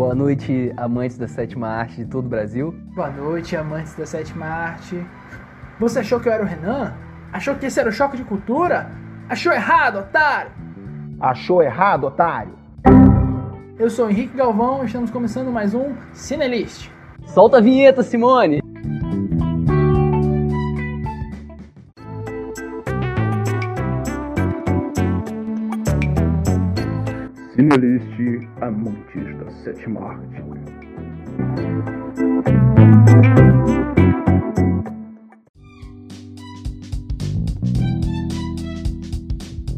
Boa noite, amantes da sétima arte de todo o Brasil. Boa noite, amantes da sétima arte. Você achou que eu era o Renan? Achou que esse era o choque de cultura? Achou errado, otário! Achou errado, otário? Eu sou Henrique Galvão e estamos começando mais um Cinelist. Solta a vinheta, Simone! Cinelist Amantes da Sétima Arte.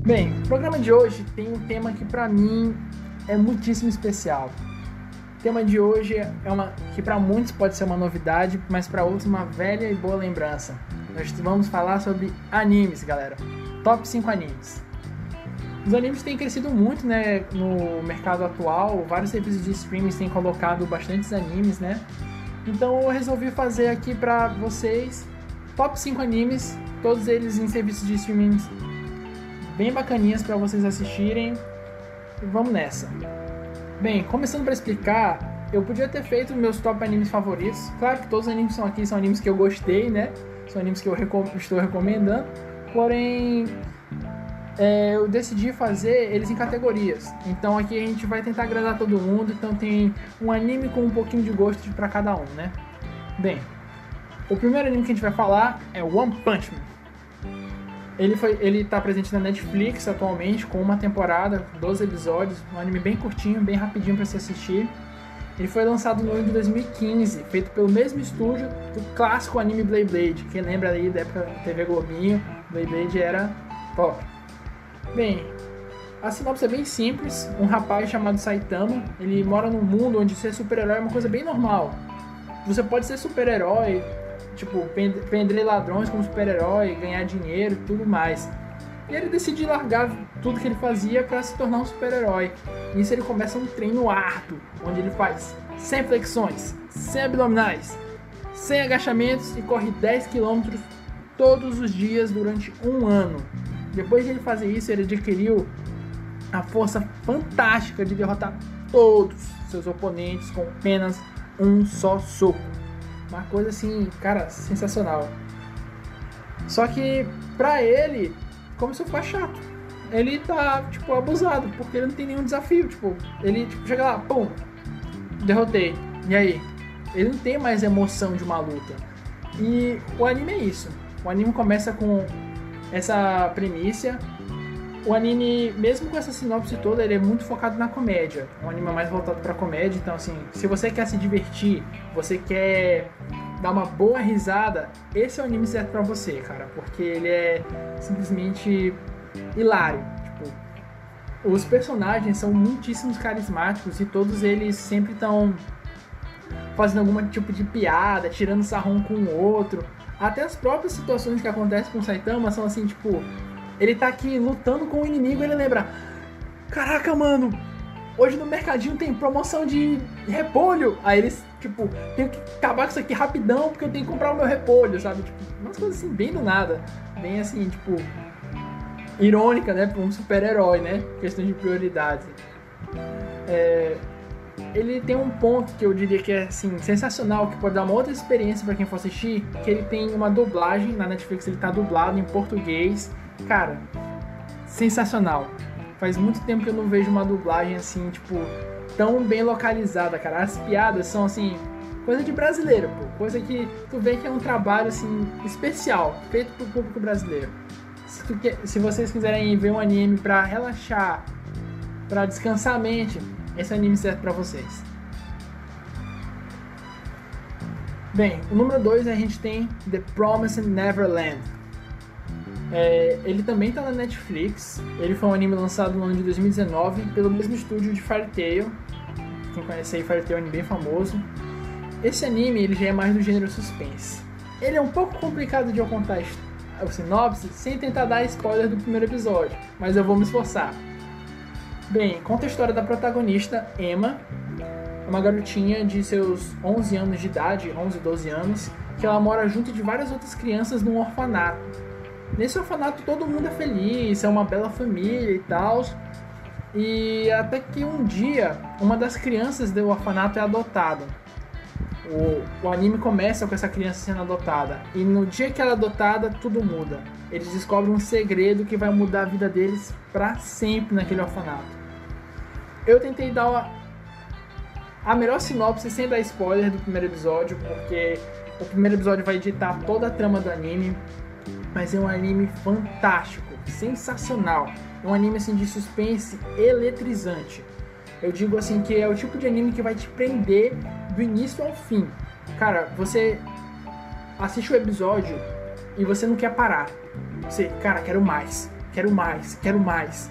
Bem, o programa de hoje tem um tema que pra mim é muitíssimo especial. O tema de hoje é uma que para muitos pode ser uma novidade, mas para outros uma velha e boa lembrança. Nós vamos falar sobre animes, galera. Top 5 animes. Os animes têm crescido muito, né, no mercado atual. Vários serviços de streaming têm colocado bastantes animes, né? Então eu resolvi fazer aqui para vocês top 5 animes, todos eles em serviços de streaming bem bacaninhas para vocês assistirem. Vamos nessa. Bem, começando para explicar, eu podia ter feito meus top animes favoritos. Claro que todos os animes são aqui são animes que eu gostei, né? São animes que eu recom estou recomendando. Porém, é, eu decidi fazer eles em categorias. Então aqui a gente vai tentar agradar todo mundo. Então tem um anime com um pouquinho de gosto para cada um, né? Bem, o primeiro anime que a gente vai falar é One Punch Man. Ele, foi, ele tá presente na Netflix atualmente, com uma temporada, 12 episódios, um anime bem curtinho, bem rapidinho para se assistir. Ele foi lançado no ano de 2015, feito pelo mesmo estúdio do clássico anime Blade Blade. Quem lembra aí da época da TV Globinho, Blade Blade era top. Bem, a sinopse é bem simples. Um rapaz chamado Saitama, ele mora num mundo onde ser super-herói é uma coisa bem normal. Você pode ser super-herói, tipo, prender ladrões como super-herói, ganhar dinheiro e tudo mais. E ele decide largar tudo que ele fazia para se tornar um super-herói. Nisso ele começa um treino árduo, onde ele faz 100 flexões, 100 abdominais, 100 agachamentos e corre 10 km todos os dias durante um ano. Depois de ele fazer isso, ele adquiriu a força fantástica de derrotar todos seus oponentes com apenas um só soco. Uma coisa assim, cara, sensacional. Só que pra ele começou a ficar chato. Ele tá, tipo, abusado, porque ele não tem nenhum desafio. Tipo, ele tipo, chega lá, pum, derrotei. E aí? Ele não tem mais emoção de uma luta. E o anime é isso. O anime começa com essa premissa. O anime, mesmo com essa sinopse toda, ele é muito focado na comédia. É um anime mais voltado para comédia, então assim, se você quer se divertir, você quer dar uma boa risada, esse é o anime certo para você, cara, porque ele é simplesmente hilário. Tipo, os personagens são muitíssimos carismáticos e todos eles sempre estão fazendo algum tipo de piada, tirando sarrão com o outro. Até as próprias situações que acontecem com o Saitama são assim, tipo, ele tá aqui lutando com o inimigo ele lembra: Caraca, mano, hoje no mercadinho tem promoção de repolho. Aí eles, tipo, tenho que acabar com isso aqui rapidão porque eu tenho que comprar o meu repolho, sabe? Tipo, umas coisas assim, bem do nada. Bem assim, tipo, irônica, né? Pra um super-herói, né? Questão de prioridade. É, ele tem um ponto que eu diria que é assim sensacional, que pode dar uma outra experiência para quem for assistir, que ele tem uma dublagem na Netflix, ele tá dublado em português. Cara, sensacional. Faz muito tempo que eu não vejo uma dublagem assim, tipo, tão bem localizada, cara. As piadas são assim, coisa de brasileiro, pô. Coisa que tu vê que é um trabalho assim especial, feito pro público brasileiro. Se, tu, se vocês quiserem ver um anime para relaxar, para descansar a mente, esse anime serve para vocês. Bem, o número 2 a gente tem The Promised Neverland. É, ele também está na Netflix. Ele foi um anime lançado no ano de 2019 pelo mesmo estúdio de Fairy. Quem conhece aí, Fairy é um anime bem famoso. Esse anime ele já é mais do gênero suspense. Ele é um pouco complicado de eu contar o sinopse sem tentar dar spoiler do primeiro episódio, mas eu vou me esforçar. Bem, conta a história da protagonista, Emma, uma garotinha de seus 11 anos de idade, 11, 12 anos, que ela mora junto de várias outras crianças num orfanato. Nesse orfanato todo mundo é feliz, é uma bela família e tal. E até que um dia, uma das crianças do orfanato é adotada. O, o anime começa com essa criança sendo adotada. E no dia que ela é adotada, tudo muda. Eles descobrem um segredo que vai mudar a vida deles para sempre naquele orfanato. Eu tentei dar uma, a melhor sinopse sem dar spoiler do primeiro episódio, porque o primeiro episódio vai editar toda a trama do anime. Mas é um anime fantástico, sensacional. É um anime assim de suspense eletrizante. Eu digo assim que é o tipo de anime que vai te prender do início ao fim. Cara, você assiste o episódio e você não quer parar. Você, cara, quero mais, quero mais, quero mais.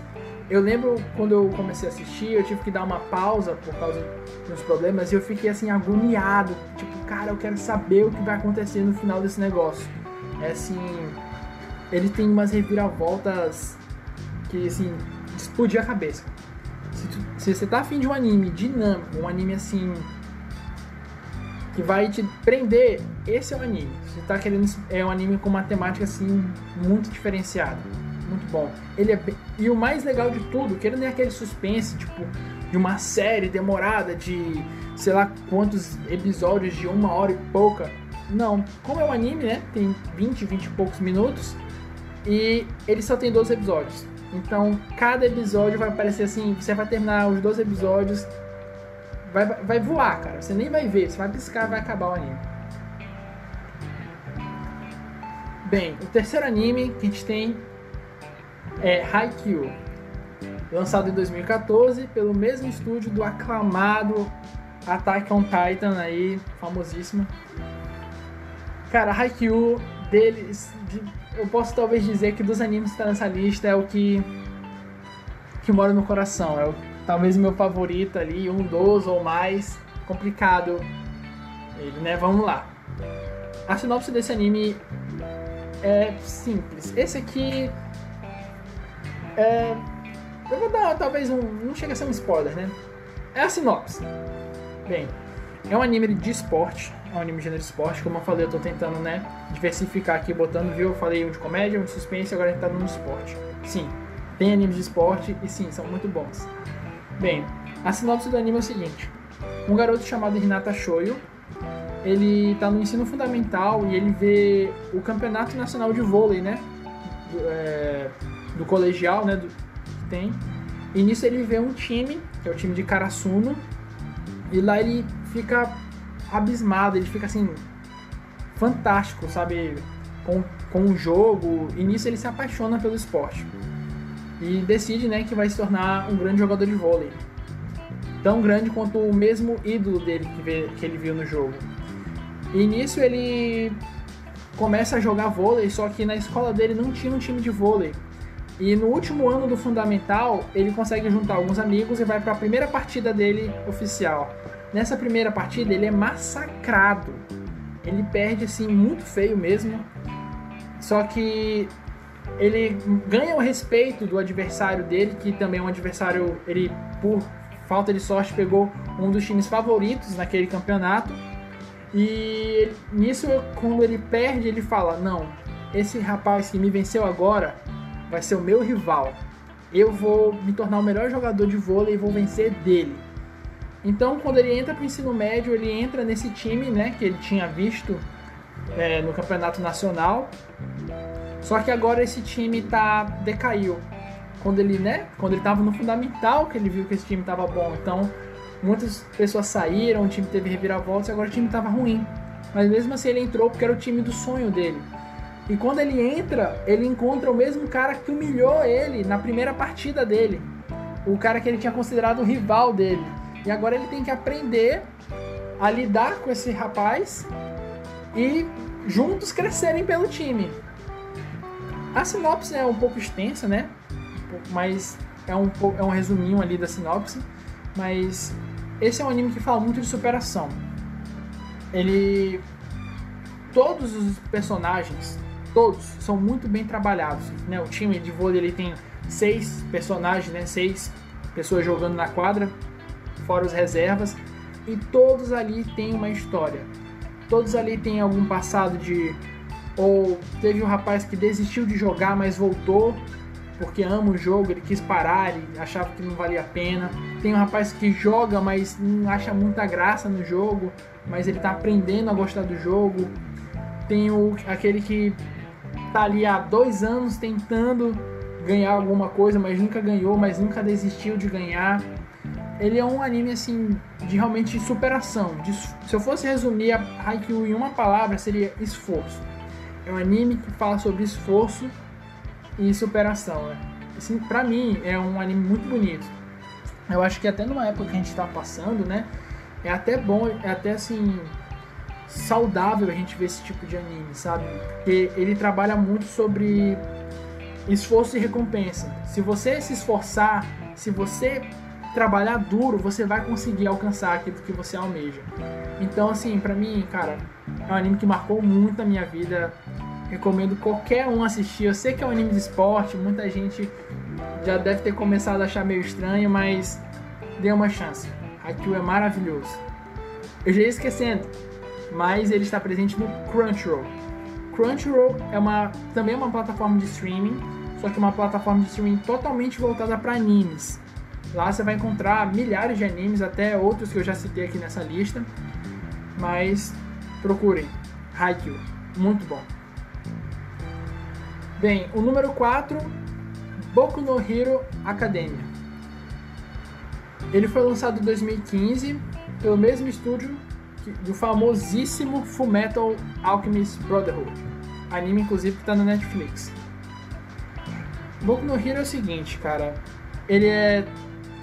Eu lembro quando eu comecei a assistir, eu tive que dar uma pausa por causa dos problemas e eu fiquei assim agoniado, tipo, cara, eu quero saber o que vai acontecer no final desse negócio. É assim, ele tem umas reviravoltas que assim, explodir a cabeça. Se, tu, se você tá afim de um anime dinâmico, um anime assim que vai te prender, esse é o anime. Você tá querendo é um anime com uma temática assim muito diferenciada, muito bom. Ele é e o mais legal de tudo, que ele não é aquele suspense tipo de uma série demorada de sei lá quantos episódios de uma hora e pouca. Não, como é um anime, né? Tem 20, 20 e poucos minutos e ele só tem 12 episódios. Então, cada episódio vai aparecer assim, você vai terminar os 12 episódios, vai, vai voar, cara. Você nem vai ver, você vai piscar vai acabar o anime. Bem, o terceiro anime que a gente tem é Haikyuu, lançado em 2014 pelo mesmo estúdio do aclamado Attack on Titan aí, famosíssimo. Cara, Haikyuu deles, de, eu posso talvez dizer que dos animes que está nessa lista é o que que mora no coração, é o, talvez meu favorito ali, um dos ou mais complicado. Ele, né? Vamos lá. A sinopse desse anime é simples. Esse aqui é eu vou dar talvez um. Não chega a ser um spoiler, né? É a sinopse. Bem, é um anime de esporte. É um anime de gênero de esporte. Como eu falei, eu tô tentando, né? Diversificar aqui, botando, viu? Eu falei um de comédia, um de suspense, agora a gente tá no esporte. Sim, tem animes de esporte e sim, são muito bons. Bem, a sinopse do anime é o seguinte: um garoto chamado Hinata Shoyo. Ele tá no ensino fundamental e ele vê o campeonato nacional de vôlei, né? Do, é, do colegial, né? Do, tem. E nisso ele vê um time, que é o time de Karasuno, e lá ele fica abismado, ele fica assim, fantástico, sabe? Com, com o jogo, e nisso ele se apaixona pelo esporte. E decide, né, que vai se tornar um grande jogador de vôlei. Tão grande quanto o mesmo ídolo dele que, vê, que ele viu no jogo. E nisso ele começa a jogar vôlei, só que na escola dele não tinha um time de vôlei. E no último ano do fundamental, ele consegue juntar alguns amigos e vai para a primeira partida dele oficial. Nessa primeira partida, ele é massacrado. Ele perde assim muito feio mesmo. Só que ele ganha o respeito do adversário dele, que também é um adversário, ele por falta de sorte pegou um dos times favoritos naquele campeonato. E nisso, quando ele perde, ele fala: Não, esse rapaz que me venceu agora, vai ser o meu rival. Eu vou me tornar o melhor jogador de vôlei e vou vencer dele. Então, quando ele entra para o ensino médio, ele entra nesse time, né, que ele tinha visto é, no campeonato nacional. Só que agora esse time tá decaiu. Quando ele, né, quando ele estava no fundamental, que ele viu que esse time estava bom. Então, muitas pessoas saíram, o time teve reviravoltas, e agora o time estava ruim. Mas mesmo assim ele entrou porque era o time do sonho dele. E quando ele entra, ele encontra o mesmo cara que humilhou ele na primeira partida dele. O cara que ele tinha considerado o rival dele. E agora ele tem que aprender a lidar com esse rapaz e juntos crescerem pelo time. A sinopse é um pouco extensa, né? Mas é um, é um resuminho ali da sinopse. Mas esse é um anime que fala muito de superação. Ele. Todos os personagens todos são muito bem trabalhados. Né? O time de vôlei ele tem seis personagens, né? seis pessoas jogando na quadra, fora os reservas, e todos ali têm uma história. Todos ali têm algum passado de. Ou teve um rapaz que desistiu de jogar, mas voltou porque ama o jogo, ele quis parar, ele achava que não valia a pena. Tem um rapaz que joga, mas não acha muita graça no jogo, mas ele tá aprendendo a gostar do jogo. Tem o, aquele que tá ali há dois anos tentando ganhar alguma coisa, mas nunca ganhou, mas nunca desistiu de ganhar. Ele é um anime assim de realmente superação. De, se eu fosse resumir a Haikyuu em uma palavra, seria esforço. É um anime que fala sobre esforço e superação. Né? Assim, pra mim, é um anime muito bonito. Eu acho que até numa época que a gente tá passando, né? É até bom, é até assim saudável a gente ver esse tipo de anime, sabe? Porque ele trabalha muito sobre esforço e recompensa. Se você se esforçar, se você trabalhar duro, você vai conseguir alcançar aquilo que você almeja. Então, assim, pra mim, cara, é um anime que marcou muito a minha vida. Recomendo qualquer um assistir. Eu sei que é um anime de esporte, muita gente já deve ter começado a achar meio estranho, mas dê uma chance. Haikyuu é maravilhoso. Eu já ia esquecendo, mas ele está presente no Crunchyroll. Crunchyroll é uma, também é uma plataforma de streaming, só que uma plataforma de streaming totalmente voltada para animes. Lá você vai encontrar milhares de animes, até outros que eu já citei aqui nessa lista. Mas procurem. Haikyuu. Muito bom. Bem, o número 4, Boku no Hero Academia. Ele foi lançado em 2015 pelo mesmo estúdio do famosíssimo Fullmetal Alchemist Brotherhood. Anime, inclusive, que tá na Netflix. Boku no Hero é o seguinte, cara. Ele é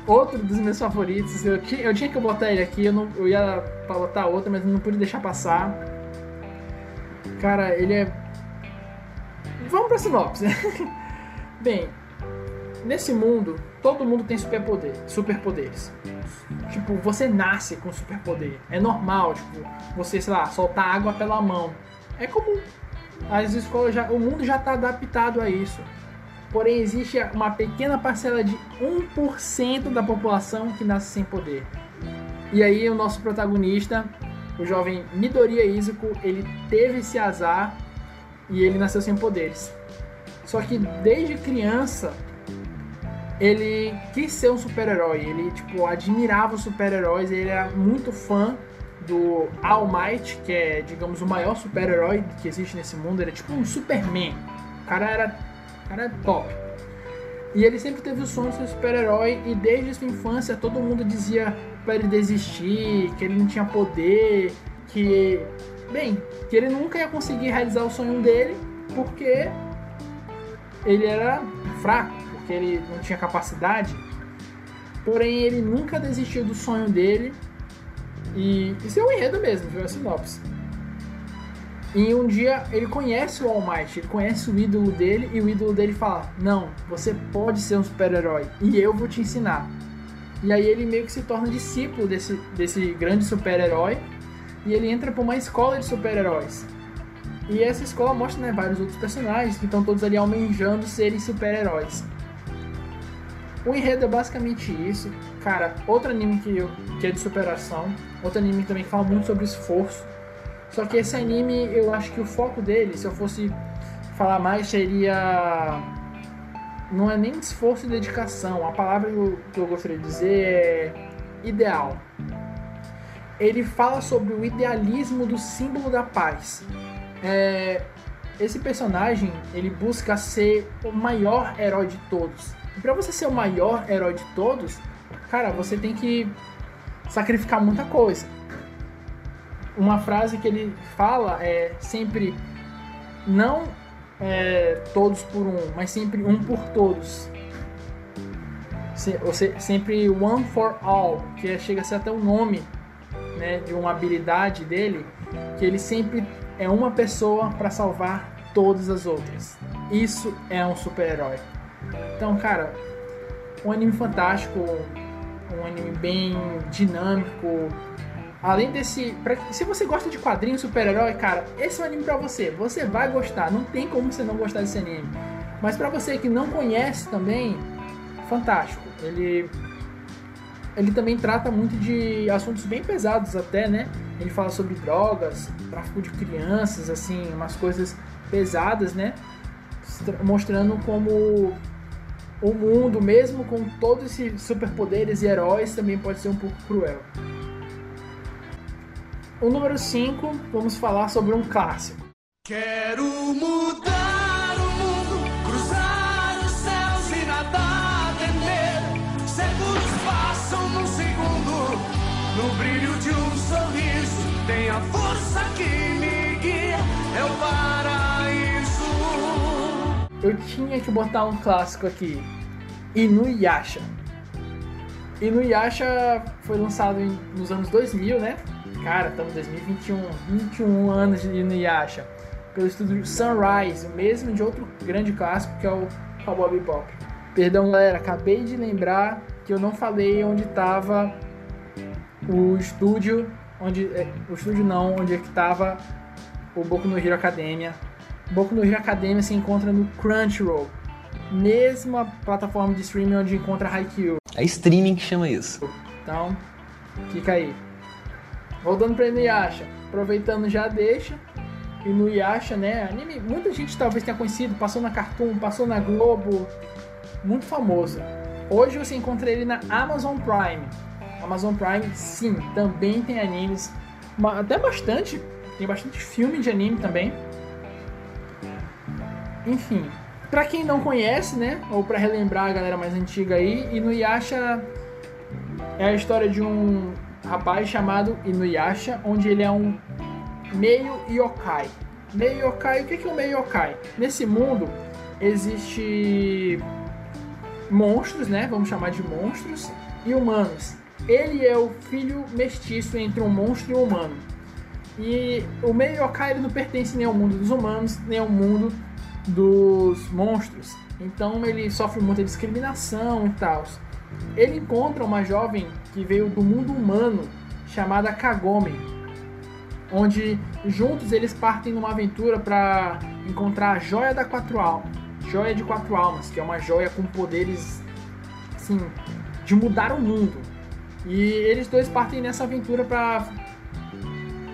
outro dos meus favoritos. Eu, tinha, eu tinha que botar ele aqui, eu, não, eu ia botar outro, mas não pude deixar passar. Cara, ele é. Vamos pra sinopse. Bem, nesse mundo, todo mundo tem superpoder, superpoderes. Tipo, você nasce com superpoder. É normal, tipo, você, sei lá, soltar água pela mão. É comum. As escolas já, o mundo já está adaptado a isso. Porém, existe uma pequena parcela de 1% da população que nasce sem poder. E aí, o nosso protagonista, o jovem Midoriya Izuku, ele teve esse azar e ele nasceu sem poderes. Só que desde criança, ele quis ser um super-herói. Ele, tipo, admirava os super-heróis. Ele era muito fã do All Might, que é, digamos, o maior super-herói que existe nesse mundo. Ele é tipo um Superman. O cara era cara é top. E ele sempre teve o sonho de ser super-herói e desde sua infância todo mundo dizia para ele desistir, que ele não tinha poder, que bem, que ele nunca ia conseguir realizar o sonho dele porque ele era fraco, porque ele não tinha capacidade. Porém, ele nunca desistiu do sonho dele. E isso é o enredo mesmo, viu? A sinopse. E um dia ele conhece o All Might, ele conhece o ídolo dele e o ídolo dele fala: Não, você pode ser um super-herói e eu vou te ensinar. E aí ele meio que se torna discípulo desse, desse grande super-herói e ele entra para uma escola de super-heróis. E essa escola mostra né, vários outros personagens que estão todos ali almejando serem super-heróis. O enredo é basicamente isso. Cara, outro anime que, eu, que é de superação, outro anime também que fala muito sobre esforço só que esse anime, eu acho que o foco dele, se eu fosse falar mais, seria. Não é nem esforço e dedicação. A palavra que eu gostaria de dizer é ideal. Ele fala sobre o idealismo do símbolo da paz. É, esse personagem ele busca ser o maior herói de todos. E para você ser o maior herói de todos, cara, você tem que sacrificar muita coisa uma frase que ele fala é sempre não é, todos por um, mas sempre um por todos. Se, você, sempre one for all, que é, chega a ser até o nome né, de uma habilidade dele, que ele sempre é uma pessoa para salvar todas as outras. Isso é um super-herói. Então, cara, um anime fantástico, um anime bem dinâmico, Além desse. Pra, se você gosta de quadrinhos super-herói, cara, esse é um anime pra você. Você vai gostar. Não tem como você não gostar desse anime. Mas para você que não conhece também, fantástico. Ele. Ele também trata muito de assuntos bem pesados até, né? Ele fala sobre drogas, tráfico de crianças, assim, umas coisas pesadas, né? Mostrando como o mundo, mesmo com todos esses superpoderes e heróis, também pode ser um pouco cruel. O número 5, vamos falar sobre um clássico. Quero mudar o mundo, cruzar os céus e nada temer. Séculos passam num segundo, no brilho de um sorriso. Tem a força que me guia, é o paraíso. Eu tinha que botar um clássico aqui. Inuyasha. Inuyasha foi lançado em- nos anos 2000, né? Cara, estamos em 2021, 21 anos de Inuyasha. Pelo estúdio Sunrise, o mesmo de outro grande clássico que é o Cowboy Bebop. Perdão, galera, acabei de lembrar que eu não falei onde estava o estúdio, onde é, o estúdio não, onde é que estava o Boku no Hero Academia. Boku no Hero Academia se encontra no Crunchyroll, mesma plataforma de streaming onde encontra Haikyuu. É streaming que chama isso. Então, fica aí. Voltando pra Inuyasha, aproveitando já deixa. Inuyasha, né? Anime, muita gente talvez tenha conhecido, passou na Cartoon, passou na Globo, muito famoso. Hoje você encontra ele na Amazon Prime. Amazon Prime, sim, também tem animes, até bastante, tem bastante filme de anime também. Enfim, pra quem não conhece, né, ou pra relembrar a galera mais antiga aí, Inuyasha é a história de um rapaz chamado Inuyasha, onde ele é um meio yokai. Meio yokai, o que é um meio yokai? Nesse mundo existe monstros, né? Vamos chamar de monstros e humanos. Ele é o filho mestiço entre um monstro e um humano. E o meio yokai ele não pertence nem ao mundo dos humanos, nem ao mundo dos monstros. Então ele sofre muita discriminação e tal. Ele encontra uma jovem que veio do mundo humano chamada Kagome, onde juntos eles partem numa aventura para encontrar a joia da quatro almas, joia de quatro almas, que é uma joia com poderes assim de mudar o mundo. E eles dois partem nessa aventura para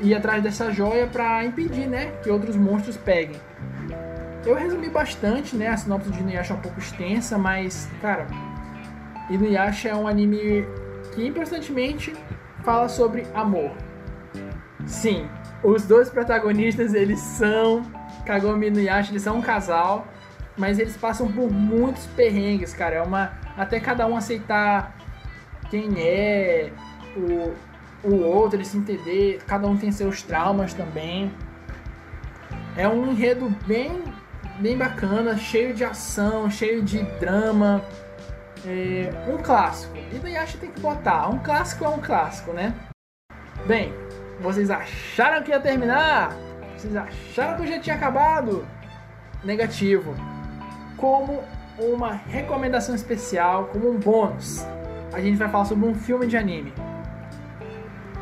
ir atrás dessa joia para impedir, né, que outros monstros peguem. Eu resumi bastante, né? A sinopse de Inuyasha é um pouco extensa, mas, cara, Inuyasha é um anime que impressionantemente fala sobre amor. Sim, os dois protagonistas, eles são Kagome e Inuyasha, eles são um casal, mas eles passam por muitos perrengues, cara. É uma até cada um aceitar quem é o, o outro, eles se entender, cada um tem seus traumas também. É um enredo bem bem bacana, cheio de ação, cheio de drama. É, um clássico. E Inuyasha tem que botar. Um clássico é um clássico, né? Bem, vocês acharam que ia terminar? Vocês acharam que já tinha acabado? Negativo. Como uma recomendação especial, como um bônus, a gente vai falar sobre um filme de anime.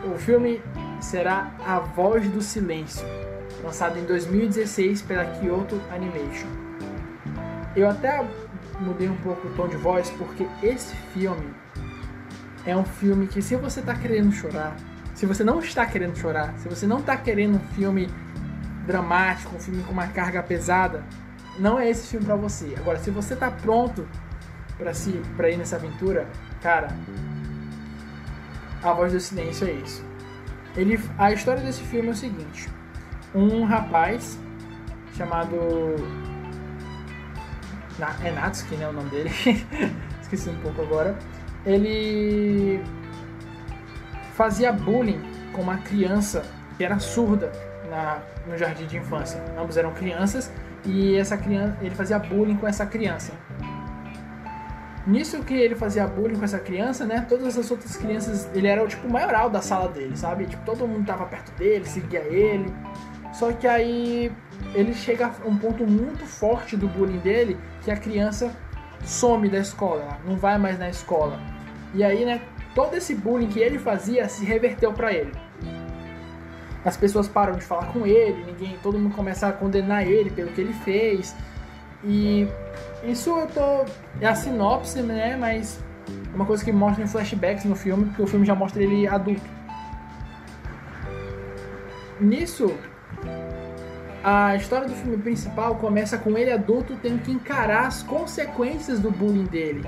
O filme será A Voz do Silêncio, lançado em 2016 pela Kyoto Animation. Eu até mudei um pouco o tom de voz porque esse filme é um filme que se você está querendo chorar, se você não está querendo chorar, se você não está querendo um filme dramático, um filme com uma carga pesada, não é esse filme para você. Agora, se você está pronto para se para ir nessa aventura, cara, A Voz do Silêncio é isso. Ele, a história desse filme é o seguinte: um rapaz chamado Na- é Natsuki, né, o nome dele. Esqueci um pouco agora. Ele fazia bullying com uma criança que era surda na, no jardim de infância. Ambos eram crianças e essa criança, ele fazia bullying com essa criança. Nisso que ele fazia bullying com essa criança, né? Todas as outras crianças, ele era o tipo maioral da sala dele, sabe? Tipo, todo mundo tava perto dele, seguia ele. Só que aí ele chega a um ponto muito forte do bullying dele, que a criança some da escola, não vai mais na escola. E aí, né, todo esse bullying que ele fazia se reverteu pra ele. As pessoas param de falar com ele, ninguém, todo mundo começa a condenar ele pelo que ele fez. E isso eu tô é a sinopse, né, mas é uma coisa que mostra em flashbacks no filme, porque o filme já mostra ele adulto. Nisso, A história do filme principal começa com ele adulto tendo que encarar as consequências do bullying dele.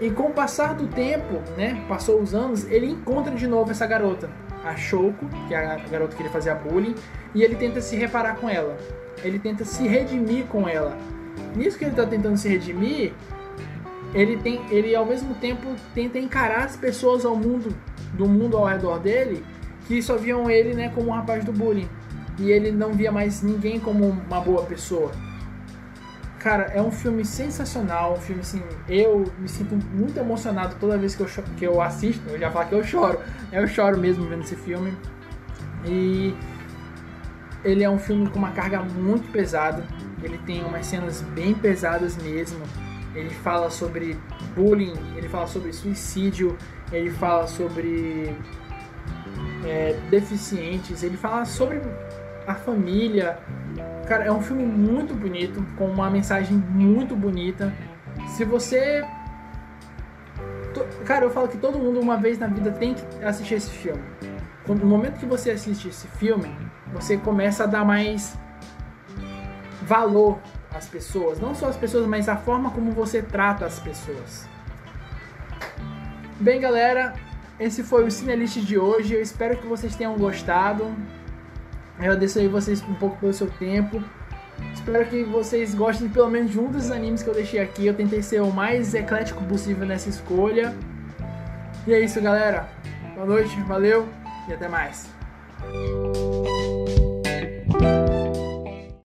E com o passar do tempo, né, passou os anos, ele encontra de novo essa garota, a Shoko, que é a garota que ele fazia bullying, e ele tenta se reparar com ela. Ele tenta se redimir com ela. Nisso que ele está tentando se redimir, ele tem, ele ao mesmo tempo tenta encarar as pessoas ao mundo, do mundo ao redor dele, que só viam ele, né, como um rapaz do bullying. E ele não via mais ninguém como uma boa pessoa. Cara, é um filme sensacional, um filme assim, eu me sinto muito emocionado toda vez que eu, que eu assisto, eu já falo que eu choro, eu choro mesmo vendo esse filme. E ele é um filme com uma carga muito pesada, ele tem umas cenas bem pesadas mesmo. Ele fala sobre bullying, ele fala sobre suicídio, ele fala sobre é, deficientes, ele fala sobre a família. Cara, é um filme muito bonito, com uma mensagem muito bonita. Se você. Cara, eu falo que todo mundo uma vez na vida tem que assistir esse filme. No momento que você assiste esse filme, você começa a dar mais valor às pessoas. Não só as pessoas, mas a forma como você trata as pessoas. Bem, galera, esse foi o Cinelist de hoje. Eu espero que vocês tenham gostado. Agradeço aí vocês um pouco pelo seu tempo. Espero que vocês gostem pelo menos de um dos animes que eu deixei aqui. Eu tentei ser o mais eclético possível nessa escolha. E é isso, galera. Boa noite, valeu e até mais.